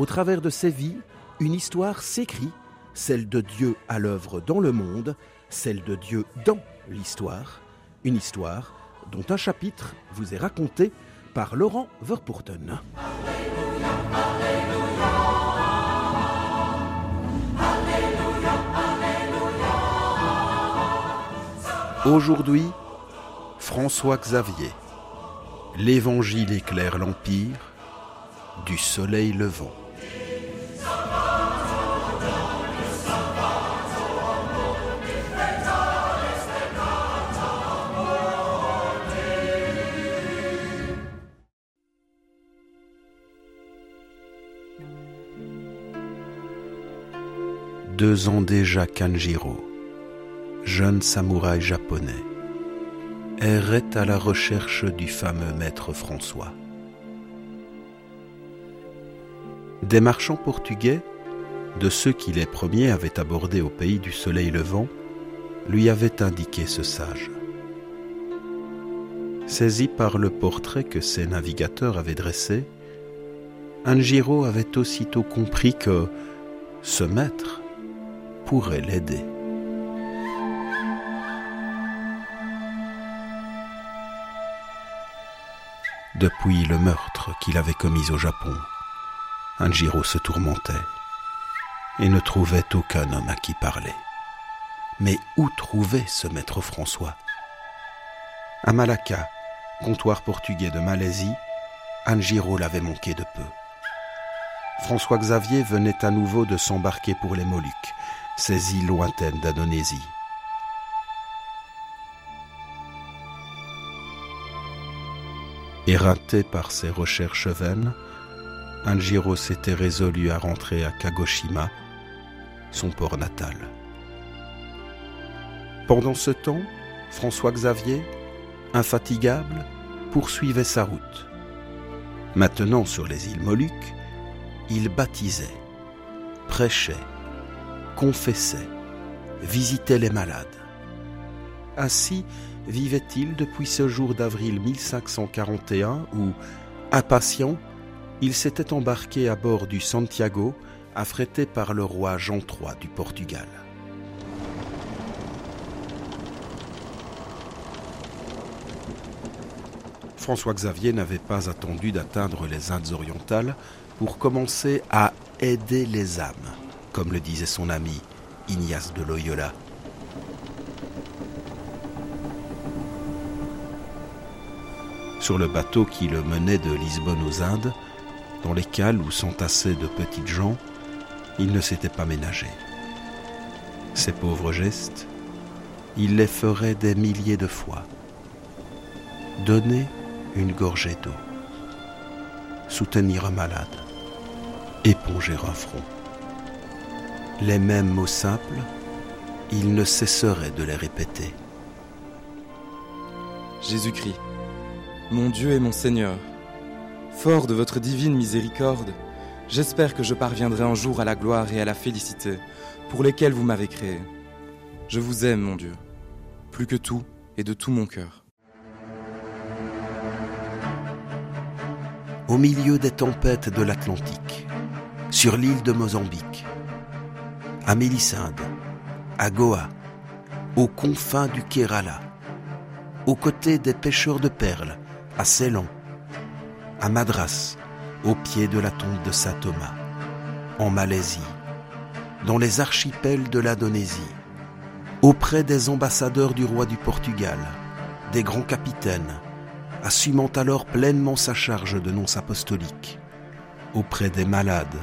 au travers de ces vies, une histoire s'écrit, celle de Dieu à l'œuvre dans le monde, celle de Dieu dans l'histoire, une histoire dont un chapitre vous est raconté par Laurent Verpoorten. Aujourd'hui, François Xavier. L'Évangile éclaire l'Empire du soleil levant. Deux ans déjà Kanjiro, jeune samouraï japonais, errait à la recherche du fameux maître François. Des marchands portugais, de ceux qui les premiers avaient abordé au pays du soleil levant, lui avaient indiqué ce sage. Saisi par le portrait que ces navigateurs avaient dressé, Anjiro avait aussitôt compris que ce maître pourrait l'aider. Depuis le meurtre qu'il avait commis au Japon, Anjiro se tourmentait et ne trouvait aucun homme à qui parler. Mais où trouver ce maître François? À Malacca, comptoir portugais de Malaisie, Anjiro l'avait manqué de peu. François Xavier venait à nouveau de s'embarquer pour les Moluques, ces îles lointaines d'Indonésie. Éreinté par ses recherches vaines, Anjiro s'était résolu à rentrer à Kagoshima, son port natal. Pendant ce temps, François Xavier, infatigable, poursuivait sa route. Maintenant sur les îles Moluques, il baptisait, prêchait, confessait, visitait les malades. Ainsi vivait-il depuis ce jour d'avril 1541 où, impatient, il s'était embarqué à bord du Santiago, affrété par le roi Jean III du Portugal. François Xavier n'avait pas attendu d'atteindre les Indes orientales pour commencer à aider les âmes, comme le disait son ami Ignace de Loyola. Sur le bateau qui le menait de Lisbonne aux Indes, dans les cales où s'entassaient de petites gens, il ne s'était pas ménagé. Ces pauvres gestes, il les ferait des milliers de fois. Donner une gorgée d'eau, soutenir un malade, éponger un front. Les mêmes mots simples, il ne cesserait de les répéter. Jésus-Christ, mon Dieu et mon Seigneur, fort de votre divine miséricorde, j'espère que je parviendrai un jour à la gloire et à la félicité pour lesquelles vous m'avez créé. Je vous aime, mon Dieu, plus que tout et de tout mon cœur. Au milieu des tempêtes de l'Atlantique, sur l'île de Mozambique, à Mélisande, à Goa, aux confins du Kerala, aux côtés des pêcheurs de perles, à Ceylan, à Madras, au pied de la tombe de Saint Thomas, en Malaisie, dans les archipels de l'Indonésie, auprès des ambassadeurs du roi du Portugal, des grands capitaines, assumant alors pleinement sa charge de nonce apostolique, auprès des malades,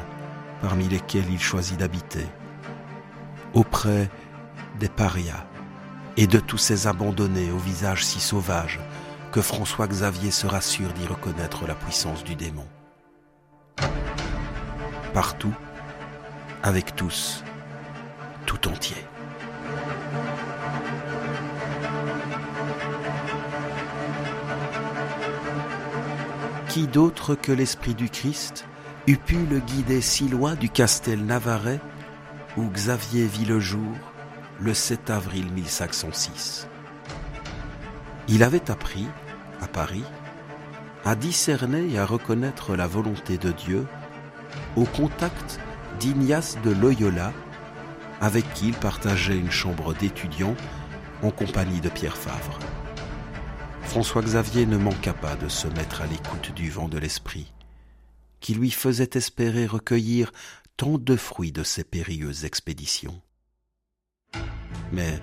parmi lesquels il choisit d'habiter, auprès des parias et de tous ces abandonnés au visage si sauvage que François Xavier se rassure d'y reconnaître la puissance du démon. Partout, avec tous, tout entier. Qui d'autre que l'Esprit du Christ eût pu le guider si loin du Castel Navarrais où Xavier vit le jour le 7 avril 1506 Il avait appris, à Paris, à discerner et à reconnaître la volonté de Dieu au contact d'Ignace de Loyola, avec qui il partageait une chambre d'étudiant en compagnie de Pierre Favre. François Xavier ne manqua pas de se mettre à l'écoute du vent de l'esprit, qui lui faisait espérer recueillir tant de fruits de ses périlleuses expéditions. Mais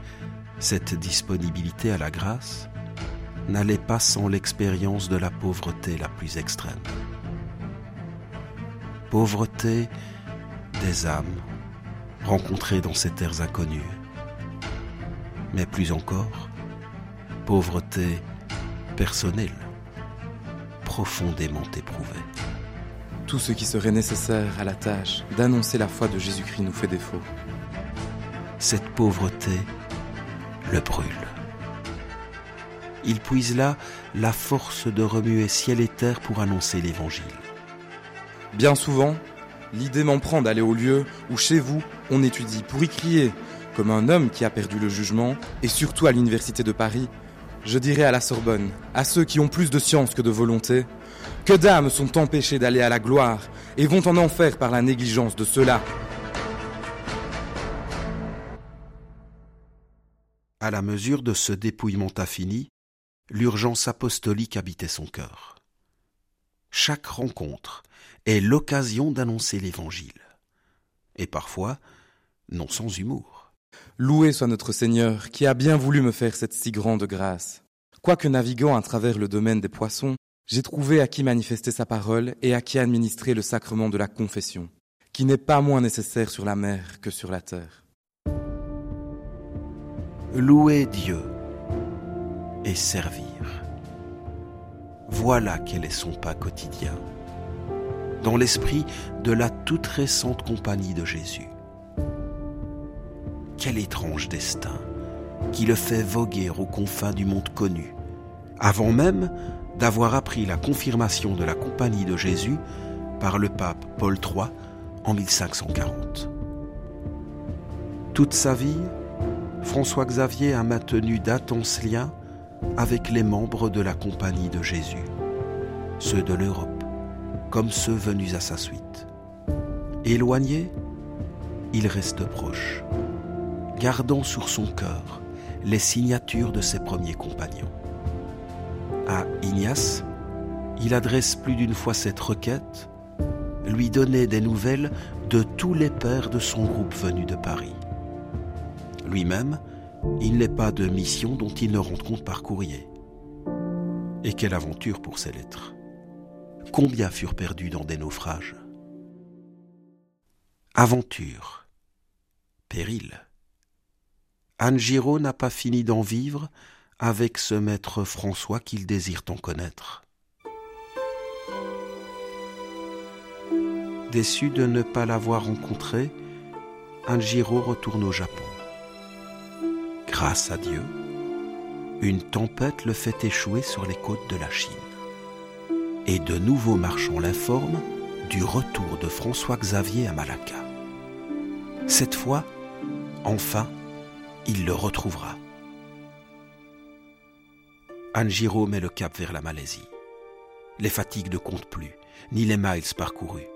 cette disponibilité à la grâce n'allait pas sans l'expérience de la pauvreté la plus extrême. Pauvreté des âmes rencontrées dans ces terres inconnues, mais plus encore, pauvreté personnelle, profondément éprouvée. Tout ce qui serait nécessaire à la tâche d'annoncer la foi de Jésus-Christ nous fait défaut. Cette pauvreté le brûle. Il puise là la force de remuer ciel et terre pour annoncer l'Évangile. Bien souvent, l'idée m'en prend d'aller au lieu où chez vous on étudie pour y crier, comme un homme qui a perdu le jugement, et surtout à l'université de Paris, je dirais à la Sorbonne, à ceux qui ont plus de science que de volonté, que d'âmes sont empêchées d'aller à la gloire et vont en enfer par la négligence de ceux-là. À la mesure de ce dépouillement infini, l'urgence apostolique habitait son cœur. Chaque rencontre est l'occasion d'annoncer l'Évangile. Et parfois, non sans humour. Loué soit notre Seigneur qui a bien voulu me faire cette si grande grâce. Quoique naviguant à travers le domaine des poissons, j'ai trouvé à qui manifester sa parole et à qui administrer le sacrement de la confession, qui n'est pas moins nécessaire sur la mer que sur la terre. Louer Dieu et servir. Voilà quel est son pas quotidien, dans l'esprit de la toute récente compagnie de Jésus. Quel étrange destin qui le fait voguer aux confins du monde connu, avant même d'avoir appris la confirmation de la compagnie de Jésus par le pape Paul III en 1540. Toute sa vie, François Xavier a maintenu d'intenses liens avec les membres de la compagnie de Jésus, ceux de l'Europe, comme ceux venus à sa suite. Éloigné, il reste proche, gardant sur son cœur les signatures de ses premiers compagnons. À Ignace, il adresse plus d'une fois cette requête, lui donner des nouvelles de tous les pères de son groupe venu de Paris. Lui-même, il n'est pas de mission dont il ne rende compte par courrier. Et quelle aventure pour ces lettres. Combien furent perdus dans des naufrages Aventure. Péril. Anne n'a pas fini d'en vivre avec ce maître François qu'il désire en connaître. Déçu de ne pas l'avoir rencontré, Anne retourne au Japon. Grâce à Dieu, une tempête le fait échouer sur les côtes de la Chine. Et de nouveaux marchands l'informent du retour de François Xavier à Malacca. Cette fois, enfin, il le retrouvera. Anjiro met le cap vers la Malaisie. Les fatigues ne comptent plus, ni les miles parcourus.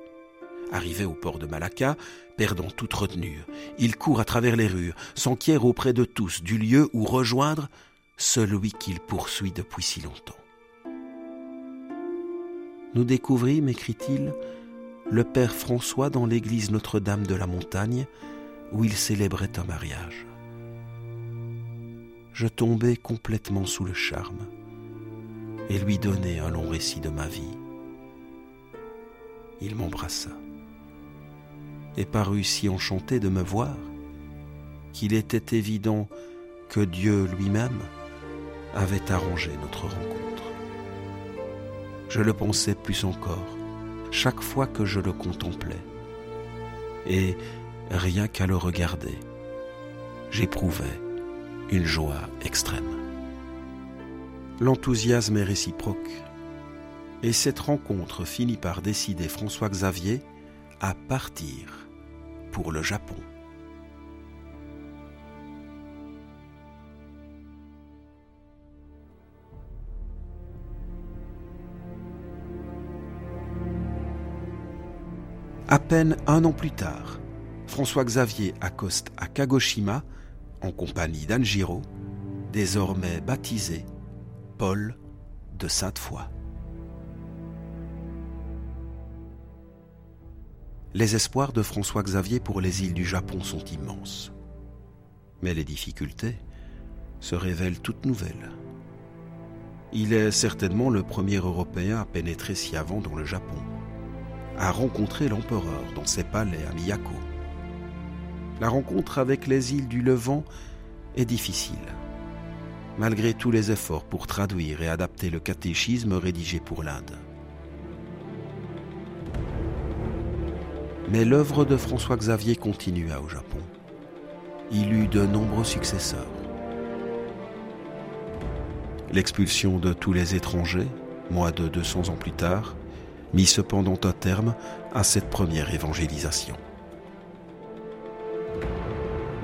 Arrivé au port de Malacca, perdant toute retenue, il court à travers les rues, s'enquiert auprès de tous du lieu où rejoindre celui qu'il poursuit depuis si longtemps. Nous découvrîmes, écrit-il, le Père François dans l'église Notre-Dame de la Montagne, où il célébrait un mariage. Je tombai complètement sous le charme et lui donnai un long récit de ma vie. Il m'embrassa et parut si enchanté de me voir qu'il était évident que Dieu lui-même avait arrangé notre rencontre. Je le pensais plus encore chaque fois que je le contemplais, et rien qu'à le regarder. J'éprouvais une joie extrême. L'enthousiasme est réciproque, et cette rencontre finit par décider François Xavier à partir pour le Japon. À peine un an plus tard, François Xavier accoste à Kagoshima en compagnie d'Anjiro, désormais baptisé Paul de Sainte-Foy. Les espoirs de François Xavier pour les îles du Japon sont immenses. Mais les difficultés se révèlent toutes nouvelles. Il est certainement le premier Européen à pénétrer si avant dans le Japon, à rencontrer l'empereur dans ses palais à Miyako. La rencontre avec les îles du Levant est difficile, malgré tous les efforts pour traduire et adapter le catéchisme rédigé pour l'Inde. Mais l'œuvre de François Xavier continua au Japon. Il eut de nombreux successeurs. L'expulsion de tous les étrangers, moins de 200 ans plus tard, mit cependant un terme à cette première évangélisation.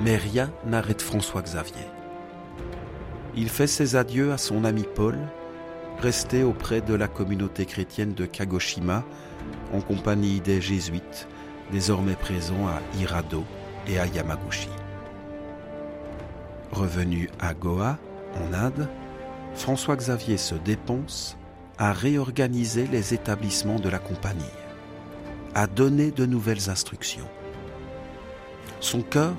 Mais rien n'arrête François Xavier. Il fait ses adieux à son ami Paul, resté auprès de la communauté chrétienne de Kagoshima en compagnie des jésuites, désormais présents à Hirado et à Yamaguchi. Revenu à Goa, en Inde, François Xavier se dépense à réorganiser les établissements de la compagnie, à donner de nouvelles instructions. Son cœur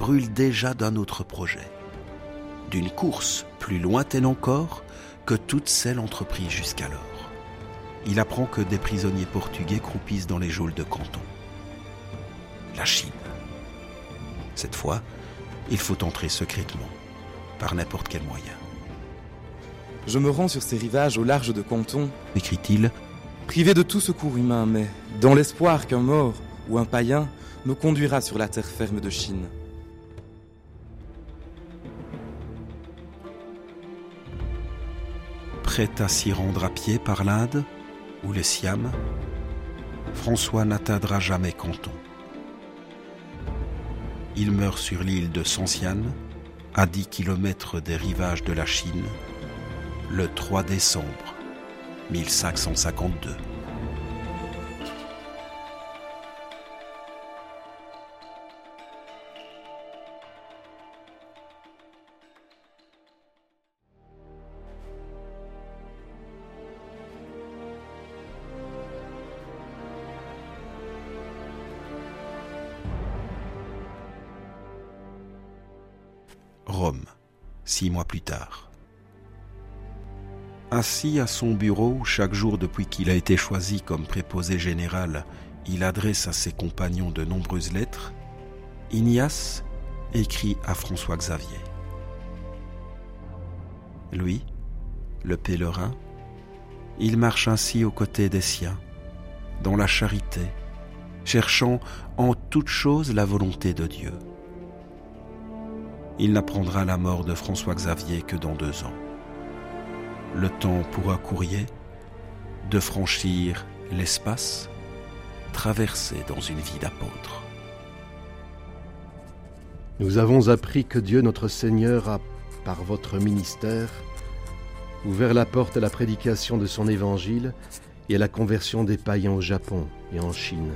brûle déjà d'un autre projet, d'une course plus lointaine encore que toutes celles entreprises jusqu'alors. Il apprend que des prisonniers portugais croupissent dans les geôles de Canton. La Chine. Cette fois, il faut entrer secrètement, par n'importe quel moyen. Je me rends sur ces rivages au large de Canton, écrit-il, privé de tout secours humain, mais dans l'espoir qu'un mort ou un païen me conduira sur la terre ferme de Chine. Prêt à s'y rendre à pied par l'Inde ou les Siam, François n'atteindra jamais Canton. Il meurt sur l'île de Sancian, à 10 km des rivages de la Chine, le 3 décembre 1552. Rome, six mois plus tard. Assis à son bureau, chaque jour depuis qu'il a été choisi comme préposé général, il adresse à ses compagnons de nombreuses lettres, Ignace écrit à François Xavier. Lui, le pèlerin, il marche ainsi aux côtés des siens, dans la charité, cherchant en toute chose la volonté de Dieu il n'apprendra la mort de François Xavier que dans deux ans. Le temps pour un courrier de franchir l'espace, traversé dans une vie d'apôtre. Nous avons appris que Dieu notre Seigneur a, par votre ministère, ouvert la porte à la prédication de son évangile et à la conversion des païens au Japon et en Chine.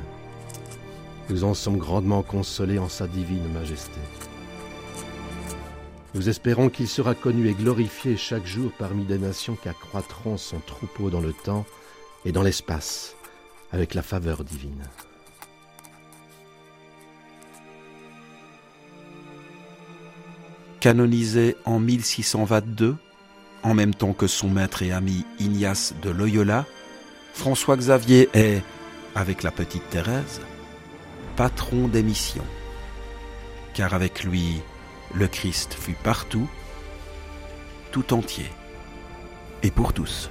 Nous en sommes grandement consolés en sa divine majesté. Nous espérons qu'il sera connu et glorifié chaque jour parmi des nations qui accroîtront son troupeau dans le temps et dans l'espace avec la faveur divine. Canonisé en 1622, en même temps que son maître et ami Ignace de Loyola, François Xavier est, avec la petite Thérèse, patron des missions. Car avec lui, le Christ fut partout, tout entier, et pour tous.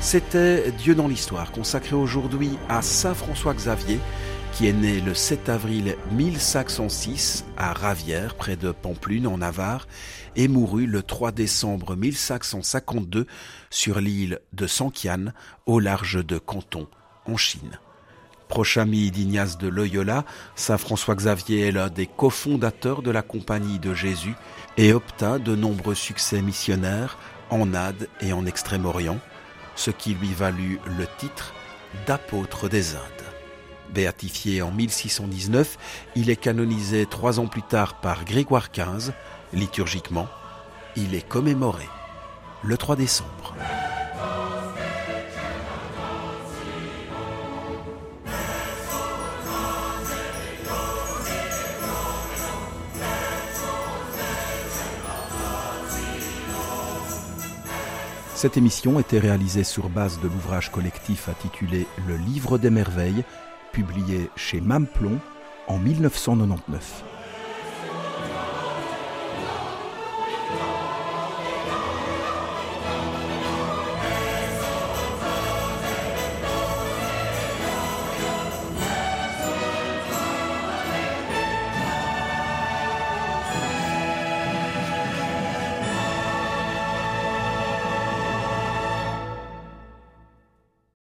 C'était Dieu dans l'histoire, consacré aujourd'hui à Saint François Xavier, qui est né le 7 avril 1506 à Ravière, près de Pamplune, en Navarre, et mourut le 3 décembre 1552 sur l'île de Sankian, au large de Canton, en Chine. Proche ami d'Ignace de Loyola, Saint François Xavier est l'un des cofondateurs de la Compagnie de Jésus et obtint de nombreux succès missionnaires en Inde et en Extrême-Orient ce qui lui valut le titre d'apôtre des Indes. Béatifié en 1619, il est canonisé trois ans plus tard par Grégoire XV, liturgiquement. Il est commémoré le 3 décembre. Cette émission était réalisée sur base de l'ouvrage collectif intitulé Le Livre des Merveilles, publié chez Mamplon en 1999.